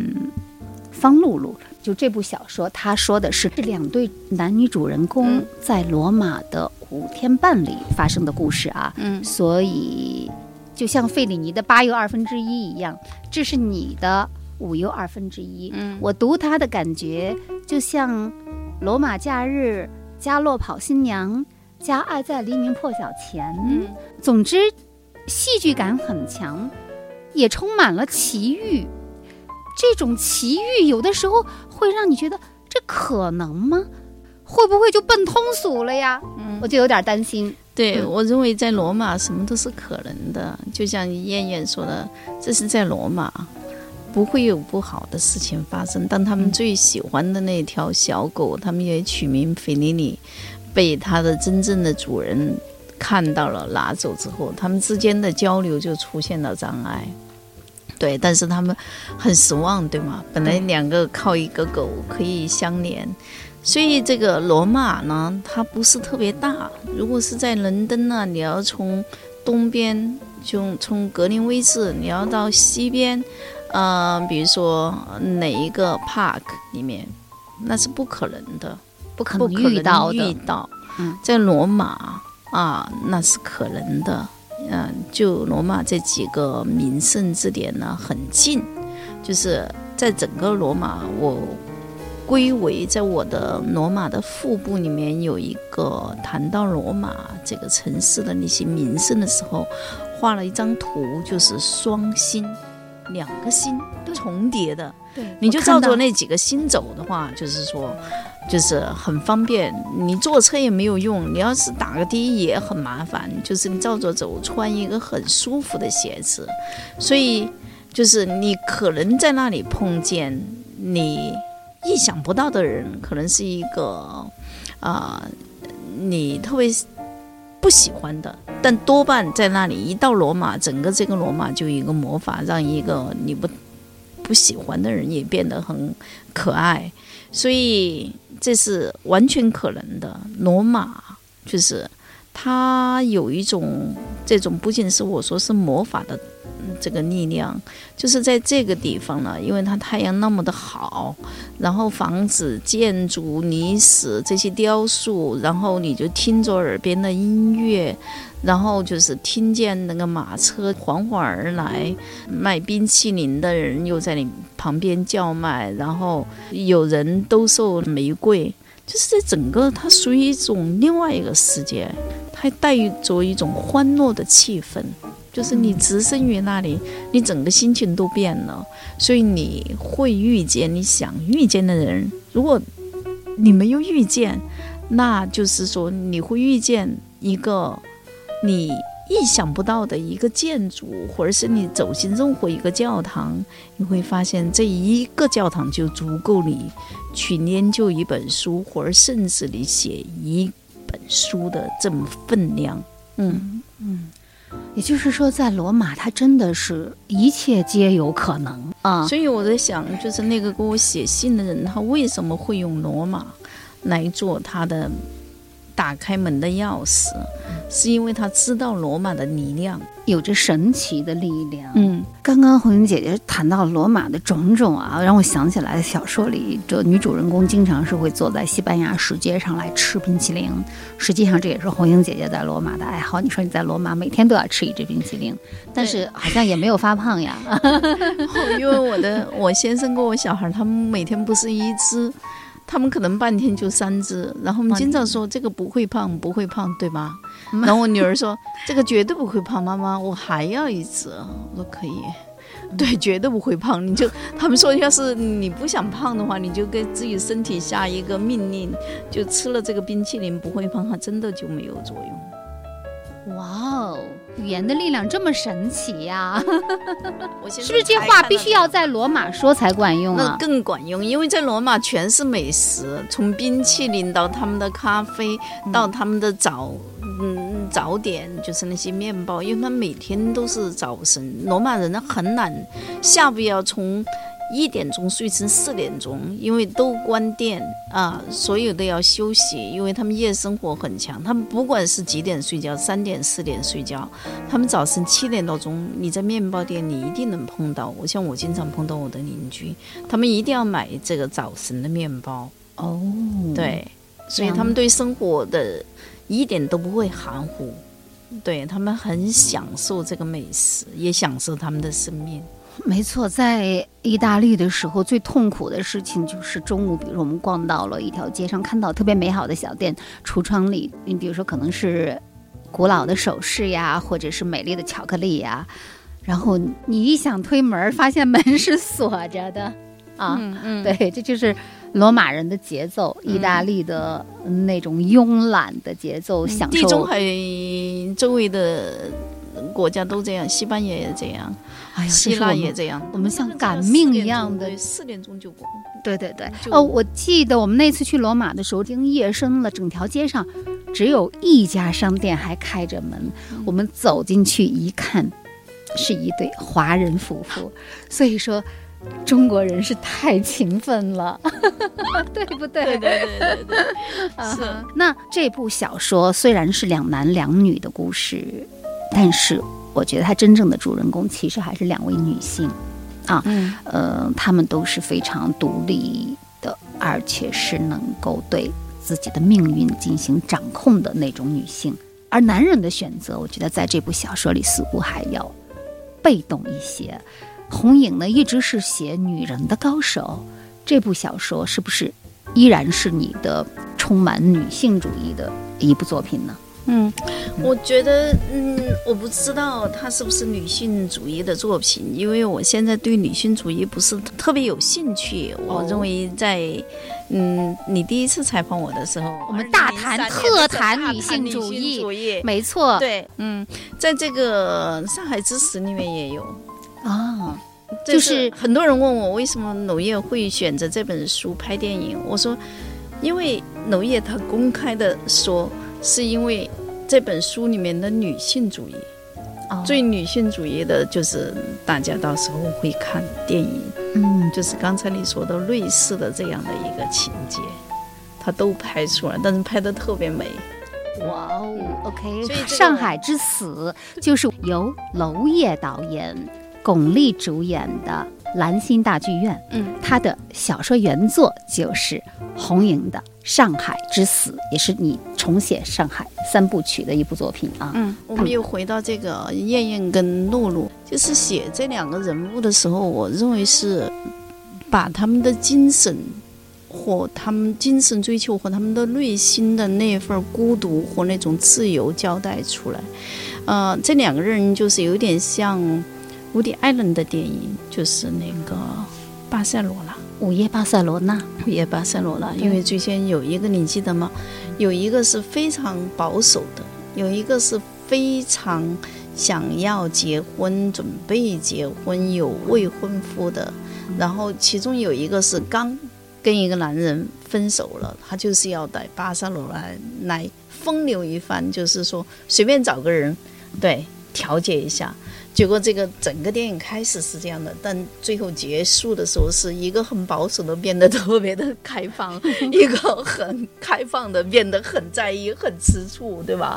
S2: 方露露？就这部小说，他说的是这两对男女主人公
S3: 嗯
S2: 在罗马的五天半里发生的故事啊。
S3: 嗯
S2: 所以，就像费里尼的八又二分之一一样，这是你的五又二分之一。
S3: 嗯
S2: 我读它的感觉就像《罗马假日》加《落跑新娘》加《爱在黎明破晓前》
S3: 嗯
S2: 总之，戏剧感很强，也充满了奇遇。这种奇遇有的时候会让你觉得这可能吗？会不会就奔通俗了呀？
S3: 嗯
S2: 我就有点担心。
S3: 对，
S2: 嗯
S3: 我认为在罗马什么都是可能的，就像燕燕说的，这是在罗马，不会有不好的事情发生。当他们
S2: 嗯
S3: 最喜欢的那条小狗，他们也取名菲尼尼，被它的真正的主人看到了拿走之后，他们之间的交流就出现了障碍。对，但是他们很失望，对吗？本来两个靠一个狗可以相连，所以这个罗马呢，它不是特别大。如果是在伦敦呢，你要从东边，就从格林威治，你要到西边，呃，比如说哪一个 park 里面，那是不可能的，
S2: 不可能遇到的。
S3: 到。
S2: 嗯
S3: 在罗马啊，那是可能的。嗯、就罗马这几个名胜之点呢，很近，就是在整个罗马，我归为在我的罗马的腹部里面有一个谈到罗马这个城市的那些名胜的时候，画了一张图，就是双星，两个星重叠的。
S2: 对，
S3: 你就照着那几个星走的话，就是说，就是很方便。你坐车也没有用，你要是打个的也很麻烦。就是你照着走，穿一个很舒服的鞋子，所以就是你可能在那里碰见你意想不到的人，可能是一个啊、你特别不喜欢的，但多半在那里一到罗马，整个这个罗马就一个魔法，让一个你不不喜欢的人也变得很可爱，所以这是完全可能的。罗马就是它有一种这种不仅是我说是魔法的这个力量，就是在这个地方呢，因为它太阳那么的好，然后房子、建筑、泥石这些雕塑，然后你就听着耳边的音乐，然后就是听见那个马车缓缓而来，卖冰淇淋的人又在你旁边叫卖，然后有人兜售玫瑰，就是这整个它属于一种另外一个世界，它带着一种欢乐的气氛。就是你置身于那里，你整个心情都变了，所以你会遇见你想遇见的人。如果你没有遇见，那就是说你会遇见一个你意想不到的一个建筑，或者是你走进任何一个教堂，你会发现这一个教堂就足够你去研究一本书，或者甚至你写一本书的这么分量。嗯嗯，
S2: 也就是说，在罗马，它真的是一切皆有可能啊。
S3: 所以我在想，就是那个给我写信的人，他为什么会用罗马来做他的打开门的钥匙？是因为他知道罗马的力量。
S2: 有着神奇的力量。
S3: 嗯
S2: 刚刚红英姐姐谈到罗马的种种啊，让我想起来小说里这女主人公经常是会坐在西班牙石阶上来吃冰淇淋。实际上这也是红英姐姐在罗马的爱好。你说你在罗马每天都要吃一只冰淇淋，但是好像也没有发胖呀。
S3: 因为我的我先生跟我小孩，他们每天不是一只，他们可能半天就三只。然后我们经常说这个不会胖，不会胖，对吧？然后我女儿说这个绝对不会胖，妈妈我还要一只。我说可以。对，绝对不会胖。你就他们说，要是你不想胖的话，你就给自己身体下一个命令，就吃了这个冰淇淋不会胖，它真的就没有作用。
S2: 哇哦，语言的力量这么神奇呀、是不是这话必须要在罗马说才管用啊
S3: 那
S2: 啊？
S3: 更管用，因为在罗马全是美食，从冰淇淋到他们的咖啡，到他们的早嗯早点，就是那些面包，因为他们每天都是早晨。罗马人很懒，下午要从一点钟睡成四点钟，因为都关店啊，所有都要休息，因为他们夜生活很强。他们不管是几点睡觉，三点四点睡觉，他们早晨七点多钟，你在面包店你一定能碰到。我像我经常碰到我的邻居，他们一定要买这个早晨的面包。
S2: 哦，
S3: 对，所以他们对生活的一点都不会含糊。对他们很享受这个美食，也享受他们的生命。
S2: 没错，在意大利的时候，最痛苦的事情就是中午，比如我们逛到了一条街上，看到特别美好的小店，橱窗里，你比如说可能是古老的首饰呀，或者是美丽的巧克力呀，然后你一想推门，发现门是锁着的啊。
S3: 嗯嗯，
S2: 对，这就是罗马人的节奏，意大利的那种慵懒的节奏，享受
S3: 地中海周围的国家都这样，西班牙也这样，
S2: 哎呀，
S3: 希腊也这样。
S2: 我们像赶命一样的，
S3: 四点钟就过。
S2: 对对对，哦，我记得我们那次去罗马的时候，已经夜深了，整条街上只有一家商店还开着门。
S3: 嗯
S2: 我们走进去一看，是一对华人夫妇。所以说，中国人是太勤奋了，对不对？
S3: 对对对对对，
S2: 啊
S3: 是
S2: 那这部小说虽然是两男两女的故事，但是我觉得它真正的主人公其实还是两位女性。
S3: 啊嗯
S2: 呃，她们都是非常独立的，而且是能够对自己的命运进行掌控的那种女性。而男人的选择，我觉得在这部小说里似乎还要被动一些。红影呢，一直是写女人的高手，这部小说是不是依然是你的充满女性主义的一部作品呢？
S3: 嗯，我觉得，嗯，我不知道它是不是女性主义的作品，因为我现在对女性主义不是特别有兴趣。我
S2: 哦
S3: 认为在，嗯，你第一次采访我的时候，
S2: 我们大谈特谈女性主义。
S3: 主义。
S2: 没错，
S3: 对，嗯，在这个上海之石里面也有，
S2: 啊，就是
S3: 很多人问我为什么娄烨会选择这本书拍电影，我说，因为娄烨他公开的说，是因为这本书里面的女性主义，
S2: 哦。
S3: 最女性主义的就是大家到时候会看电影，
S2: 嗯，
S3: 就是刚才你说的类似的这样的一个情节，他都拍出来，但是拍的特别美。
S2: 哇哦，OK，
S3: 所以这个
S2: 上海之死》就是由娄烨导演、巩俐主演的兰心大剧院。
S3: 嗯，
S2: 他的小说原作就是红莹的《上海之死》，也是你重写上海三部曲的一部作品啊。
S3: 嗯，我们又回到这个燕燕跟露露，就是写这两个人物的时候，我认为是把他们的精神或他们精神追求和他们的内心的那份孤独和那种自由交代出来。呃，这两个人就是有点像伍迪·艾伦的电影，就是那个《巴塞罗那》。
S2: 午夜巴塞罗那，
S3: 午夜巴塞罗那，因为最先有一个你记得吗？有一个是非常保守的，有一个是非常想要结婚、准备结婚、有未婚夫的，然后其中有一个是刚跟一个男人分手了，他就是要在巴塞罗那来风流一番，就是说随便找个人，对，调节一下。结果这个整个电影开始是这样的，但最后结束的时候是一个很保守的变得特别的开放，一个很开放的变得很在意、很吃醋，对吧？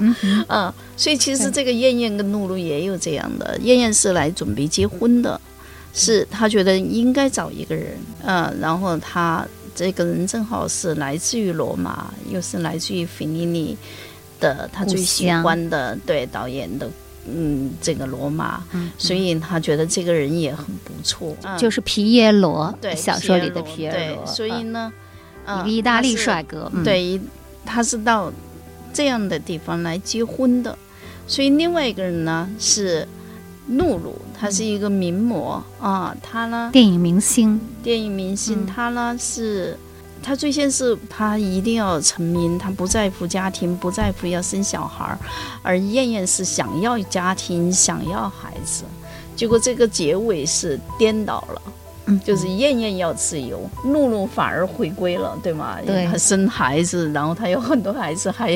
S3: 嗯所以其实这个燕燕跟露露也有这样的，燕燕是来准备结婚的，是她觉得应该找一个人，嗯，然后她这个人正好是来自于罗马，又是来自于费尼尼的，他最喜欢的对导演的。嗯，这个罗马，所以他觉得这个人也很不错，嗯
S2: 就是皮耶罗，
S3: 对
S2: 小说里的
S3: 皮
S2: 皮耶罗，
S3: 对，所以呢，
S2: 呃，一
S3: 嗯
S2: 个意大利帅哥，嗯，
S3: 对，他是到这样的地方来结婚的，所以另外一个人呢是露露，他是一个名模啊，他呢
S2: 电影明星，
S3: 电影明星，
S2: 嗯。
S3: 他呢是。他最先是他一定要成名，他不在乎家庭，不在乎要生小孩儿，而燕燕是想要家庭，想要孩子，结果这个结尾是颠倒了。
S2: 嗯
S3: 就是燕燕要自由，露露反而回归了，对吗？
S2: 对
S3: 她生孩子，然后她有很多孩子，还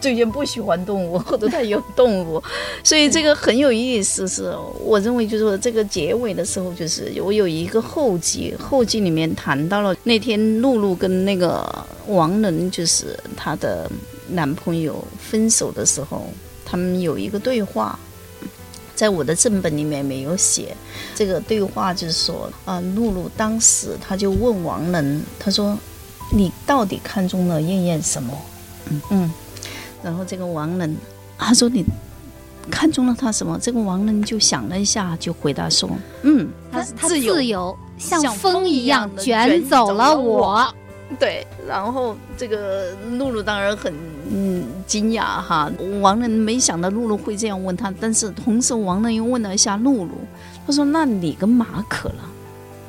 S3: 最近不喜欢动物，或者她有动物，所以这个很有意思。是我认为，就是说这个结尾的时候，就是我有一个后记，后记里面谈到了那天露露跟那个王能，就是她的男朋友分手的时候，他们有一个对话。在我的正本里面没有写，这个对话就是说，啊、露露当时他就问王能，他说：“你到底看中了燕燕什么？”嗯嗯，然后这个王能他说：“你看中了他什么？”这个王能就想了一下，就回答说：“嗯，
S2: 他他
S3: 自由
S2: 像
S3: 像
S2: 风
S3: 风一
S2: 一样
S3: 卷
S2: 卷走
S3: 走了
S2: 我。
S3: 对，然后这个露露当然很嗯惊讶哈，王能没想到露露会这样问他，但是同时王能又问了一下露露，他说：“那你跟马可了？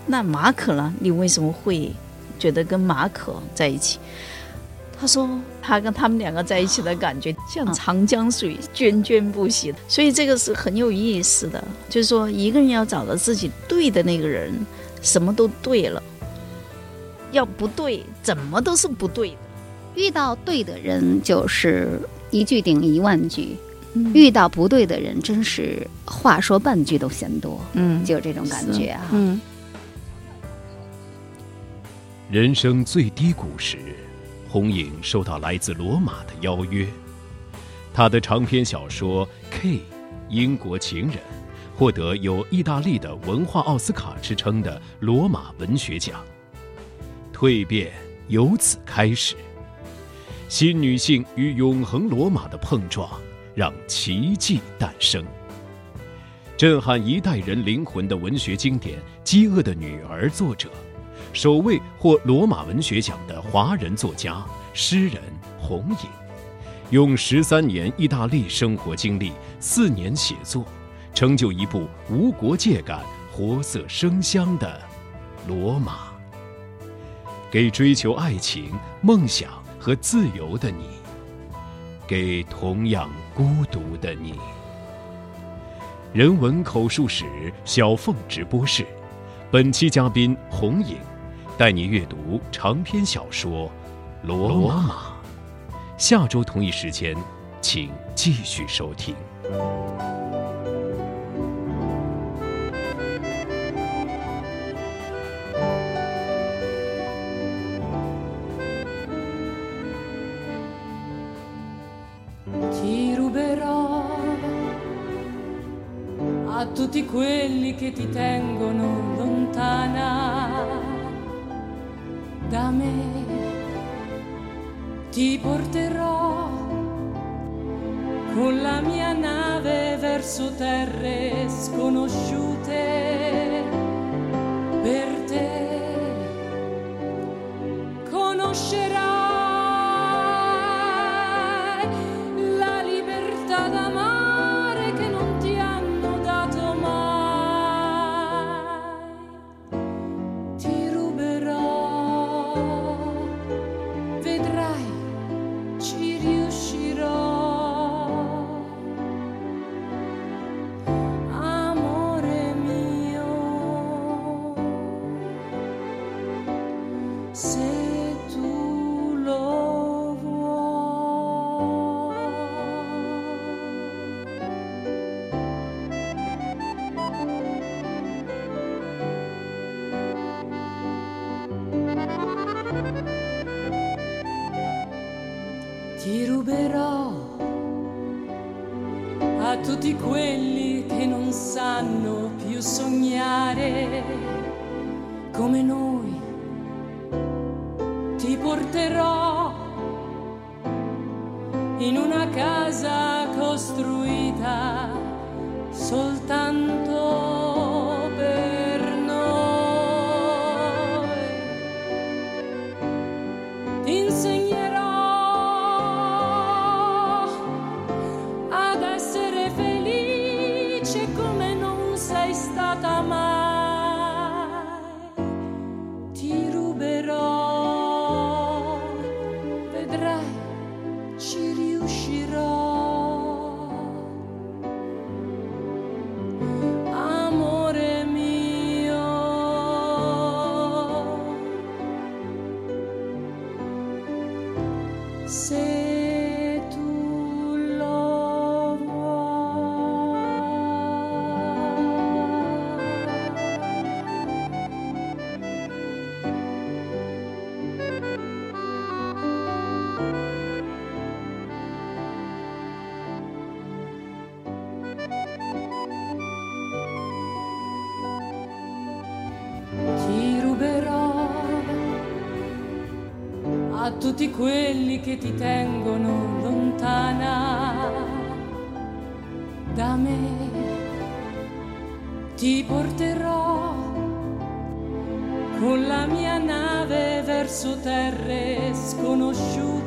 S3: 那马可了，你为什么会觉得跟马可在一起？”他说：“他跟他们两个在一起的感觉像长江水涓涓不息，所以这个是很有意思的。就是说，一个人要找到自己对的那个人，什么都对了；要不对，怎么都是不对的。
S2: 遇到对的人，就是一句顶一万句；
S3: 嗯
S2: 遇到不对的人，真是话说半句都嫌多，
S3: 嗯
S2: 就这种感觉啊。
S3: 嗯
S4: 人生最低谷时，红影收到来自罗马的邀约。他的长篇小说《K 英国情人》获得有意大利的文化奥斯卡之称的罗马文学奖。蜕变由此开始，新女性与永恒罗马的碰撞，让奇迹诞生。震撼一代人灵魂的文学经典《饥饿的女儿》作者。首位获罗马文学奖的华人作家、诗人红影，用十三年意大利生活经历、四年写作，成就一部无国界感、活色生香的《罗马》，给追求爱情、梦想和自由的你，给同样孤独的你。人文口述史小凤直播室，本期嘉宾红影。带你阅读长篇小说《罗马》，下周同一时间，请继续收听。
S5: Tutti quelli che ti tengono lontana da me. Ti porterò con la mia nave verso terre sconosciute per tutti quelli che ti tengono lontana da me. Ti porterò con la mia nave verso terre sconosciute